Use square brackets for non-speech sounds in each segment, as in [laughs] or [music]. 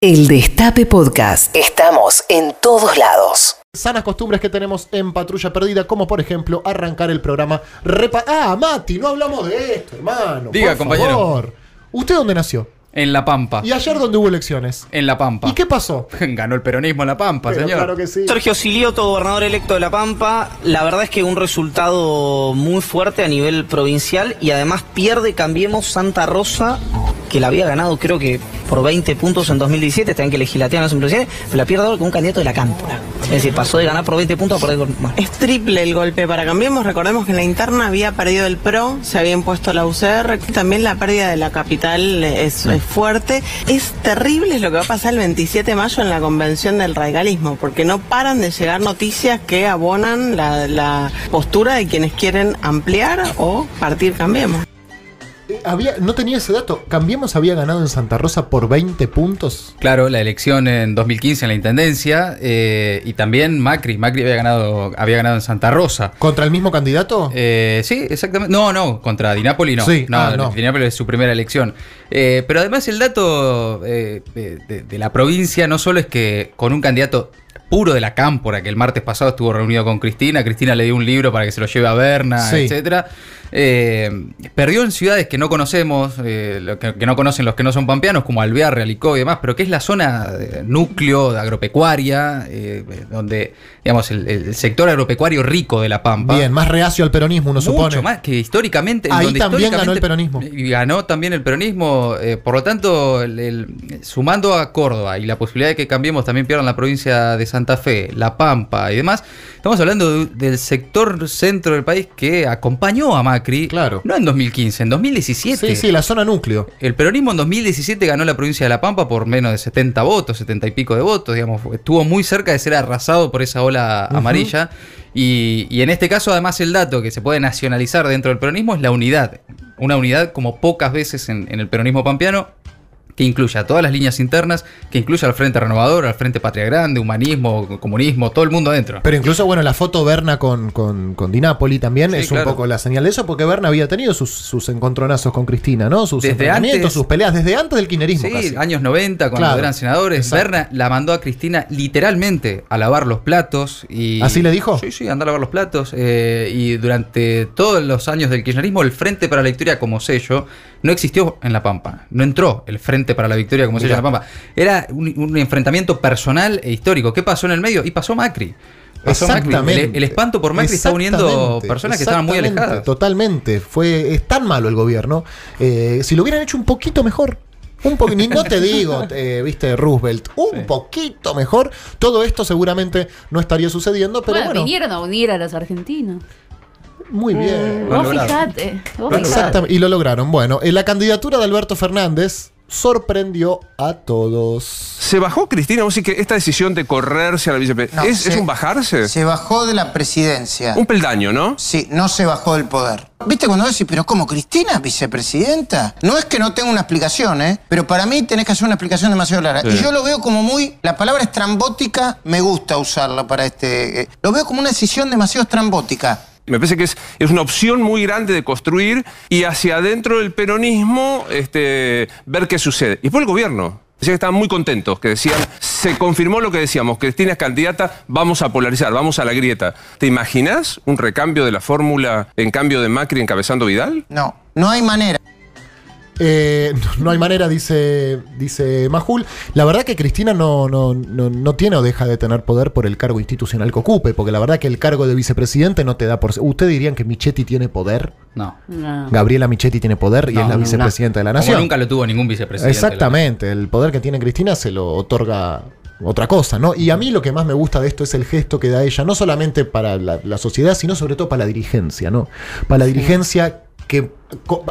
El Destape Podcast. Estamos en todos lados. Sanas costumbres que tenemos en Patrulla Perdida, como por ejemplo arrancar el programa Repa... Ah, Mati, no hablamos de esto, hermano. Diga, por compañero. favor. ¿Usted dónde nació? En La Pampa. ¿Y ayer dónde hubo elecciones? En La Pampa. ¿Y qué pasó? [laughs] Ganó el peronismo en La Pampa, Pero señor. claro que sí. Sergio Silioto, gobernador electo de La Pampa, la verdad es que un resultado muy fuerte a nivel provincial y además pierde Cambiemos Santa Rosa, que la había ganado creo que por 20 puntos en 2017, está bien que legislativa es un presidente, pero la pierde ahora con un candidato de la Cámpora. Es decir, pasó de ganar por 20 puntos a perder por más. Es triple el golpe para Cambiemos. Recordemos que en la interna había perdido el PRO, se había impuesto la UCR. También la pérdida de la capital es, es fuerte. Es terrible lo que va a pasar el 27 de mayo en la convención del radicalismo, porque no paran de llegar noticias que abonan la, la postura de quienes quieren ampliar o partir Cambiemos. Eh, Había, no tenía ese dato. Cambiemos había ganado en Santa Rosa por 20 puntos. Claro, la elección en 2015 en la Intendencia eh, y también Macri. Macri había ganado, había ganado en Santa Rosa. ¿Contra el mismo candidato? Eh, sí, exactamente. No, no, contra Di Napoli no. Sí, no, ah, no. Es su primera elección. Eh, pero además el dato de- de la provincia no solo es que con un candidato puro de la cámpora, que el martes pasado estuvo reunido con Cristina, Cristina le dio un libro para que se lo lleve a Berna, Sí. etcétera. Eh, perdió en ciudades que no conocemos, eh, que, que no conocen los que no son pampeanos, como Alvear, Realicó y demás, pero que es la zona de núcleo de agropecuaria, eh, donde, digamos, el, el sector agropecuario rico de La Pampa. Bien, más reacio al peronismo, uno Mucho supone. más que históricamente. en Ahí donde también históricamente- ganó el peronismo. Ganó también el peronismo. por lo tanto, el- el- sumando a Córdoba y la posibilidad de que cambiemos también pierdan la provincia de Santa Fe, La Pampa y demás, estamos hablando de- del sector centro del país que acompañó a Macri. Claro. No en 2015, en 2017. Sí, sí, la zona núcleo. El peronismo en 2017 ganó la provincia de La Pampa por menos de 70 votos, 70 y pico de votos, digamos, estuvo muy cerca de ser arrasado por esa ola amarilla. Y, y en este caso, además, el dato que se puede nacionalizar dentro del peronismo es la unidad. Una unidad como pocas veces en, en el peronismo pampeano, que incluya todas las líneas internas, que incluya al Frente Renovador, al Frente Patria Grande, humanismo, comunismo, todo el mundo adentro. Pero incluso, bueno, la foto Berna con, con, con Di Napoli también Sí, es un poco la señal de eso, porque Berna había tenido sus, sus encontronazos con Cristina, ¿no? Sus Desde antes- sus peleas, desde antes del kirchnerismo Sí, casi. años 90, cuando Claro, eran senadores. exacto. Berna la mandó a Cristina literalmente a lavar los platos. Y, ¿Así le dijo? Sí, sí, anda a lavar los platos. eh, y durante todos los años del kirchnerismo, el Frente para la Victoria como sello no existió en La Pampa. No entró el Frente para la Victoria como Mirá. en La Pampa. Era un, un enfrentamiento personal e histórico. ¿Qué pasó en el medio? Y pasó Macri. Pasó Macri. Exactamente. El, el espanto por Macri está uniendo personas que estaban muy alejadas. Totalmente. Fue, es tan malo el gobierno. Eh, si lo hubieran hecho un poquito mejor. Un poqu- ni- no te [laughs] digo, eh, viste, Roosevelt, un Sí. poquito mejor. Todo esto seguramente no estaría sucediendo, pero bueno, bueno, vinieron a unir a los argentinos. muy bien. Vos fijate, vos Lo fijate. Exactamente, y lo lograron. Bueno, en la candidatura de Alberto Fernández sorprendió a todos. ¿Se bajó Cristina? ¿Vos decís que esta decisión de correrse a la vicepresidenta No, ¿es, un bajarse? Se bajó de la presidencia. Un peldaño, ¿no? Sí, no se bajó del poder. ¿Viste cuando decís, pero cómo, Cristina, vicepresidenta? No es que no tenga una explicación, ¿eh? Pero para mí tenés que hacer una explicación demasiado larga. Sí. Y yo lo veo como muy... La palabra estrambótica me gusta usarla para este... eh, lo veo como una decisión demasiado estrambótica. Me parece que es, es una opción muy grande de construir y hacia adentro del peronismo este, ver qué sucede. Y por el gobierno. Decía que estaban muy contentos, que decían, se confirmó lo que decíamos, Cristina es candidata, vamos a polarizar, vamos a la grieta. ¿Te imaginas un recambio de la fórmula en cambio de Macri encabezando Vidal? No, no hay manera. Eh, no, hay manera, dice, dice Majul. La verdad que Cristina no, no, no, no tiene o deja de tener poder por el cargo institucional que ocupe, porque la verdad que el cargo de vicepresidente no te da por... ¿Ustedes dirían que Michetti tiene poder? No. No. Gabriela Michetti tiene poder y No, es la no, vicepresidenta de la Como nación. nunca lo tuvo ningún vicepresidente. Exactamente, el poder que tiene Cristina se lo otorga otra cosa, ¿no? Y a mí lo que más me gusta de esto es el gesto que da ella, no solamente para la, la sociedad, sino sobre todo para la dirigencia, ¿no? Para la dirigencia que...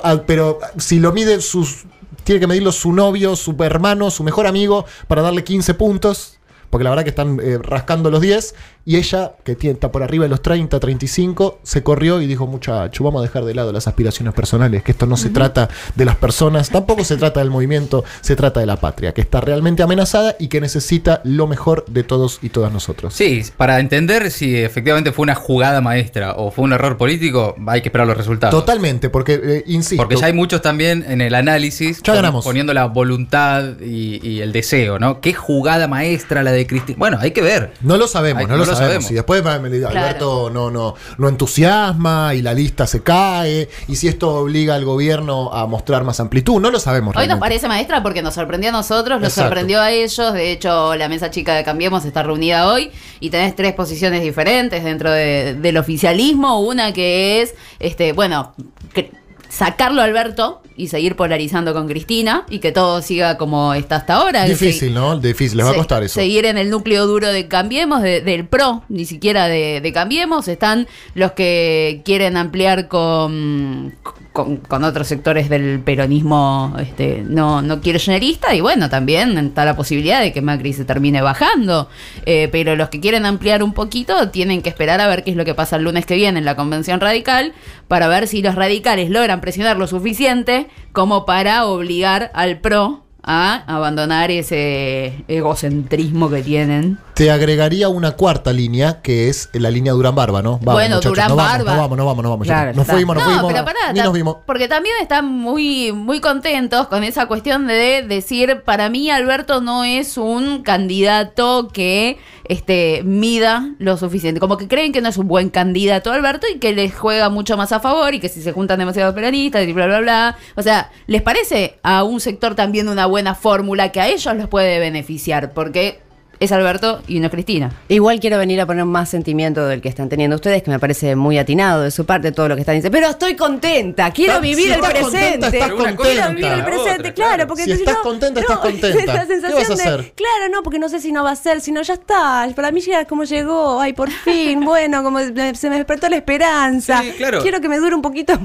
ah, Pero si lo mide sus... Tiene que medirlo su novio, su hermano, su mejor amigo, para darle 15 puntos. porque la verdad que están eh, rascando los 10, y ella, que tiene- está por arriba de los 30, 35, se corrió y dijo, muchacho, vamos a dejar de lado las aspiraciones personales, que esto no se trata de las personas, tampoco se trata del movimiento, se trata de la patria, que está realmente amenazada y que necesita lo mejor de todos y todas nosotros. Sí, para entender si efectivamente fue una jugada maestra o fue un error político, hay que esperar los resultados. Totalmente, porque, eh, insisto, Porque ya hay muchos también en el análisis Ya ganamos. poniendo la voluntad y, y el deseo, ¿no? ¿Qué jugada maestra la de Cristina? Bueno, hay que ver. No lo sabemos, no, lo, sabemos. Y después Alberto no, no, no entusiasma y la lista se cae. Y si esto obliga al gobierno a mostrar más amplitud, no lo sabemos. Hoy nos parece maestra porque nos sorprendió a nosotros, nos sorprendió a ellos. De hecho, la mesa chica de Cambiemos está reunida hoy y tenés tres posiciones diferentes dentro de- del oficialismo. Una que es, este, bueno, que- sacarlo a Alberto y seguir polarizando con Cristina y que todo siga como está hasta ahora. Difícil, ¿no? Difícil, les va a costar eso. Seguir en el núcleo duro de Cambiemos, de- del PRO, ni siquiera de, de Cambiemos. Están los que quieren ampliar con, con, con otros sectores del peronismo este, no, no kirchnerista. Y bueno, también está la posibilidad de que Macri se termine bajando. Eh, pero los que quieren ampliar un poquito tienen que esperar a ver qué es lo que pasa el lunes que viene en la convención radical para ver si los radicales logran presionar lo suficiente como para obligar al PRO a abandonar ese egocentrismo que tienen. Te agregaría una cuarta línea, que es la línea Durán Barba, ¿no? Vamos, Bueno, muchachos, Durán no vamos, Barba. No vamos, no vamos, no vamos. Claro, nos está. fuimos, nos no, fuimos. pero pará, ni nos vimos. porque también están muy, muy contentos con esa cuestión de decir, para mí Alberto no es un candidato que este, mida lo suficiente. Como que creen que no es un buen candidato Alberto y que les juega mucho más a favor y que si se juntan demasiados peronistas y bla, bla, bla. O sea, ¿les parece a un sector también una buena fórmula que a ellos les puede beneficiar? Porque es Alberto y no es Cristina. Igual quiero venir a poner más sentimiento del que están teniendo ustedes, que me parece muy atinado de su parte todo lo que están diciendo. Pero estoy contenta, quiero Está- vivir si el estás presente. contenta, estás contenta. Quiero vivir el presente, otra, claro, porque Si estás no- contenta, estás [laughs] contenta. La ¿Qué vas a de, hacer? claro, no, porque no sé si no va a ser, si no ya está. Para mí llega como llegó, ay, por [laughs] fin, bueno, como se me despertó la esperanza. Sí, claro. Quiero que me dure un poquito Lo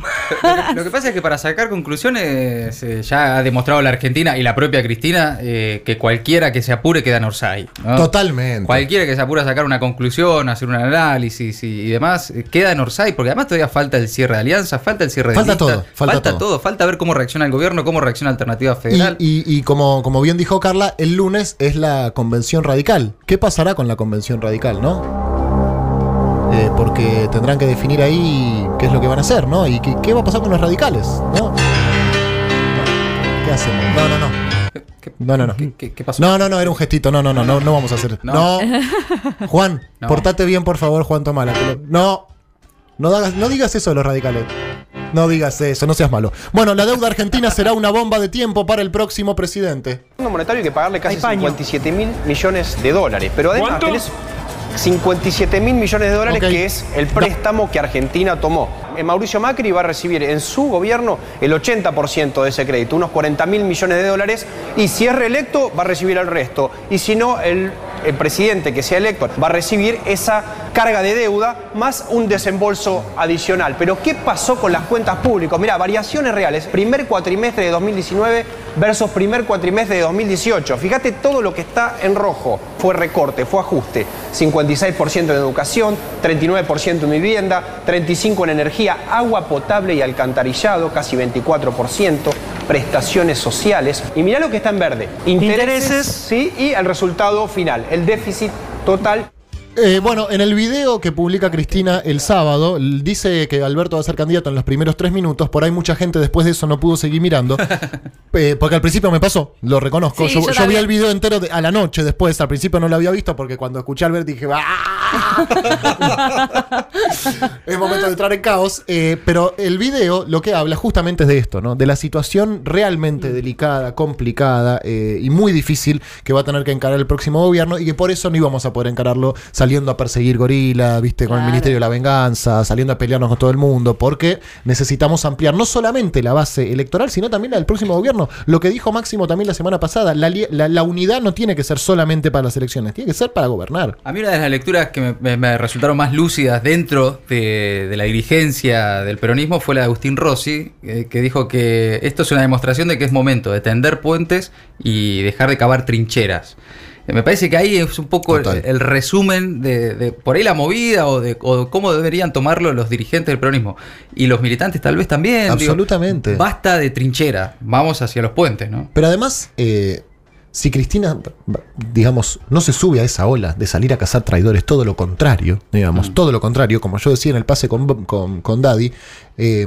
más. lo que pasa es que para sacar conclusiones eh, ya ha demostrado la Argentina y la propia Cristina eh, que cualquiera que se apure queda en Orsay. ¿No? Totalmente. Cualquiera que se apure a sacar una conclusión, hacer un análisis y, y demás, eh, queda en Orsay, porque además todavía falta el cierre de alianza, falta el cierre de Falta listas, todo, falta todo. falta ver cómo reacciona el gobierno, cómo reacciona Alternativa Federal. Y, y- y como, como bien dijo Carla, el lunes es la convención radical. ¿Qué pasará con la convención radical, no? Eh, porque tendrán que definir ahí qué es lo que van a hacer, ¿no? Y qué, qué va a pasar con los radicales, ¿no? ¿Qué hacemos? No, no, no. ¿Qué- No, no, no. ¿Qué, qué- qué pasó? No, no, no, era un gestito. No, no, no, no, no vamos a hacer. No. No. [laughs] Juan, No. portate bien, por favor, Juan Tomala. lo- No. No, hagas- no digas eso de los radicales. No digas eso, no seas malo. Bueno, la deuda argentina será una bomba de tiempo para el próximo presidente. Fondo Monetario hay que pagarle casi 57 mil millones de dólares. Pero además tenés 57 mil millones de dólares, que es el préstamo que Argentina tomó. Eh, Mauricio Macri va a recibir en su gobierno el 80% de ese crédito, unos 40 mil millones de dólares. Y si es reelecto, va a recibir el resto. Y si no, el, el presidente que sea electo va a recibir esa carga de deuda más un desembolso adicional. Pero ¿qué pasó con las cuentas públicas? Mira, variaciones reales. Primer cuatrimestre de 2019 versus primer cuatrimestre de 2018. Fíjate todo lo que está en rojo. Fue recorte, fue ajuste. 56% en educación, 39% en vivienda, 35% en energía, agua potable y alcantarillado, casi 24%, prestaciones sociales. Y mirá lo que está en verde. Intereses, sí, y el resultado final, el déficit total. Eh, bueno, en el video que publica Cristina el sábado, dice que Alberto va a ser candidato en los primeros tres minutos. Por ahí mucha gente después de eso no pudo seguir mirando. [laughs] Eh, porque al principio me pasó, lo reconozco. Sí, yo yo yo vi el video entero de- a la noche después. Al principio no lo había visto porque cuando escuché a Alberto dije, [laughs] es momento de entrar en caos. Eh, pero el video lo que habla justamente es de esto, ¿no? De la situación realmente delicada, complicada eh, y muy difícil que va a tener que encarar el próximo gobierno y que por eso no íbamos a poder encararlo saliendo a perseguir gorila, viste, con el. Ministerio de la Venganza, saliendo a pelearnos con todo el mundo, porque necesitamos ampliar no solamente la base electoral, sino también la del próximo gobierno. Lo que dijo Máximo también la semana pasada, la, la- la unidad no tiene que ser solamente para las elecciones, tiene que ser para gobernar. A mí una de las lecturas que me, me- me resultaron más lúcidas dentro de, de la dirigencia del peronismo fue la de Agustín Rossi, eh, que dijo que esto es una demostración de que es momento de tender puentes y dejar de cavar trincheras. Eh, Me parece que ahí es un poco el, resumen de, de por ahí la movida o de, o de cómo deberían tomarlo los dirigentes del peronismo. Y los militantes tal vez también. digo, Absolutamente. basta de trinchera, vamos hacia los puentes, ¿no? Pero además, eh, si Cristina, digamos, no se sube a esa ola de salir a cazar traidores, todo lo contrario, digamos, Mm. todo lo contrario, como yo decía en el pase con, con, con Daddy, eh,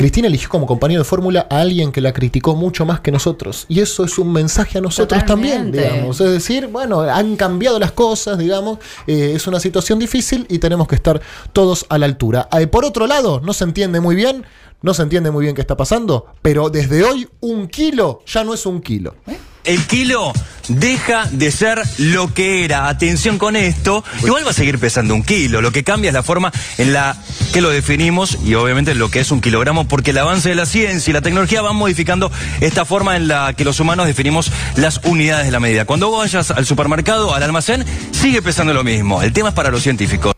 Cristina eligió como compañero de fórmula a alguien que la criticó mucho más que nosotros. Y eso es un mensaje a nosotros también, digamos. Es decir, bueno, han cambiado las cosas, digamos, eh, es una situación difícil y tenemos que estar todos a la altura. Eh, por otro lado, no se entiende muy bien, no se entiende muy bien qué está pasando, pero desde hoy un kilo ya no es un kilo. El kilo deja de ser lo que era. Atención con esto. Igual va a seguir pesando un kilo. Lo que cambia es la forma en la que lo definimos y obviamente lo que es un kilogramo, porque el avance de la ciencia y la tecnología van modificando esta forma en la que los humanos definimos las unidades de la medida. Cuando vos vayas al supermercado, al almacén, sigue pesando lo mismo. El tema es para los científicos.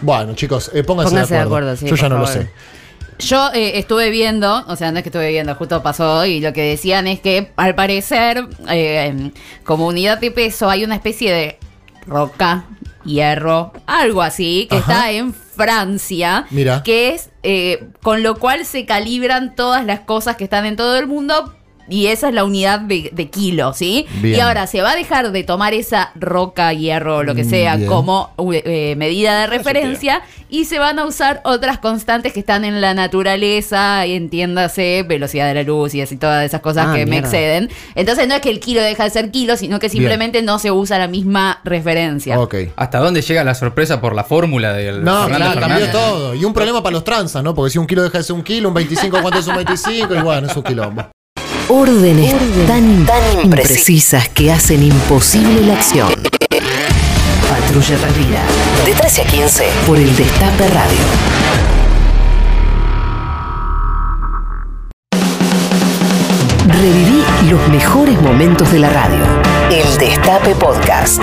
Bueno, chicos, eh, pónganse, Pónganse de de acuerdo. sí, Yo ya no lo sé. Yo eh, estuve viendo, o sea, no es que estuve viendo, justo pasó y lo que decían es que al parecer, eh, como unidad de peso, hay una especie de roca, hierro, algo así, que Ajá. está en Francia, Mira. que es eh, con lo cual se calibran todas las cosas que están en todo el mundo. Y esa es la unidad de, de kilo, ¿sí? Bien. Y ahora se va a dejar de tomar esa roca, hierro, lo que Mm, sea, bien. como eh, medida de referencia y se van a usar otras constantes que están en la naturaleza, y entiéndase, velocidad de la luz y así todas esas cosas Ah, que me exceden. Entonces no es que el kilo deja de ser kilo, sino que simplemente no se usa la misma referencia. Ok. ¿Hasta dónde llega la sorpresa por la fórmula del No, claro, cambió todo. Y un problema para los transas, ¿no? Porque si un kilo deja de ser un kilo, un 25, ¿cuánto es un 25? Y bueno, es un quilombo. Órdenes tan, tan imprecisas que hacen imposible la acción. Patrulla Perdida. De 13 a 15 por el Destape Radio. Reviví los mejores momentos de la radio. El Destape Podcast.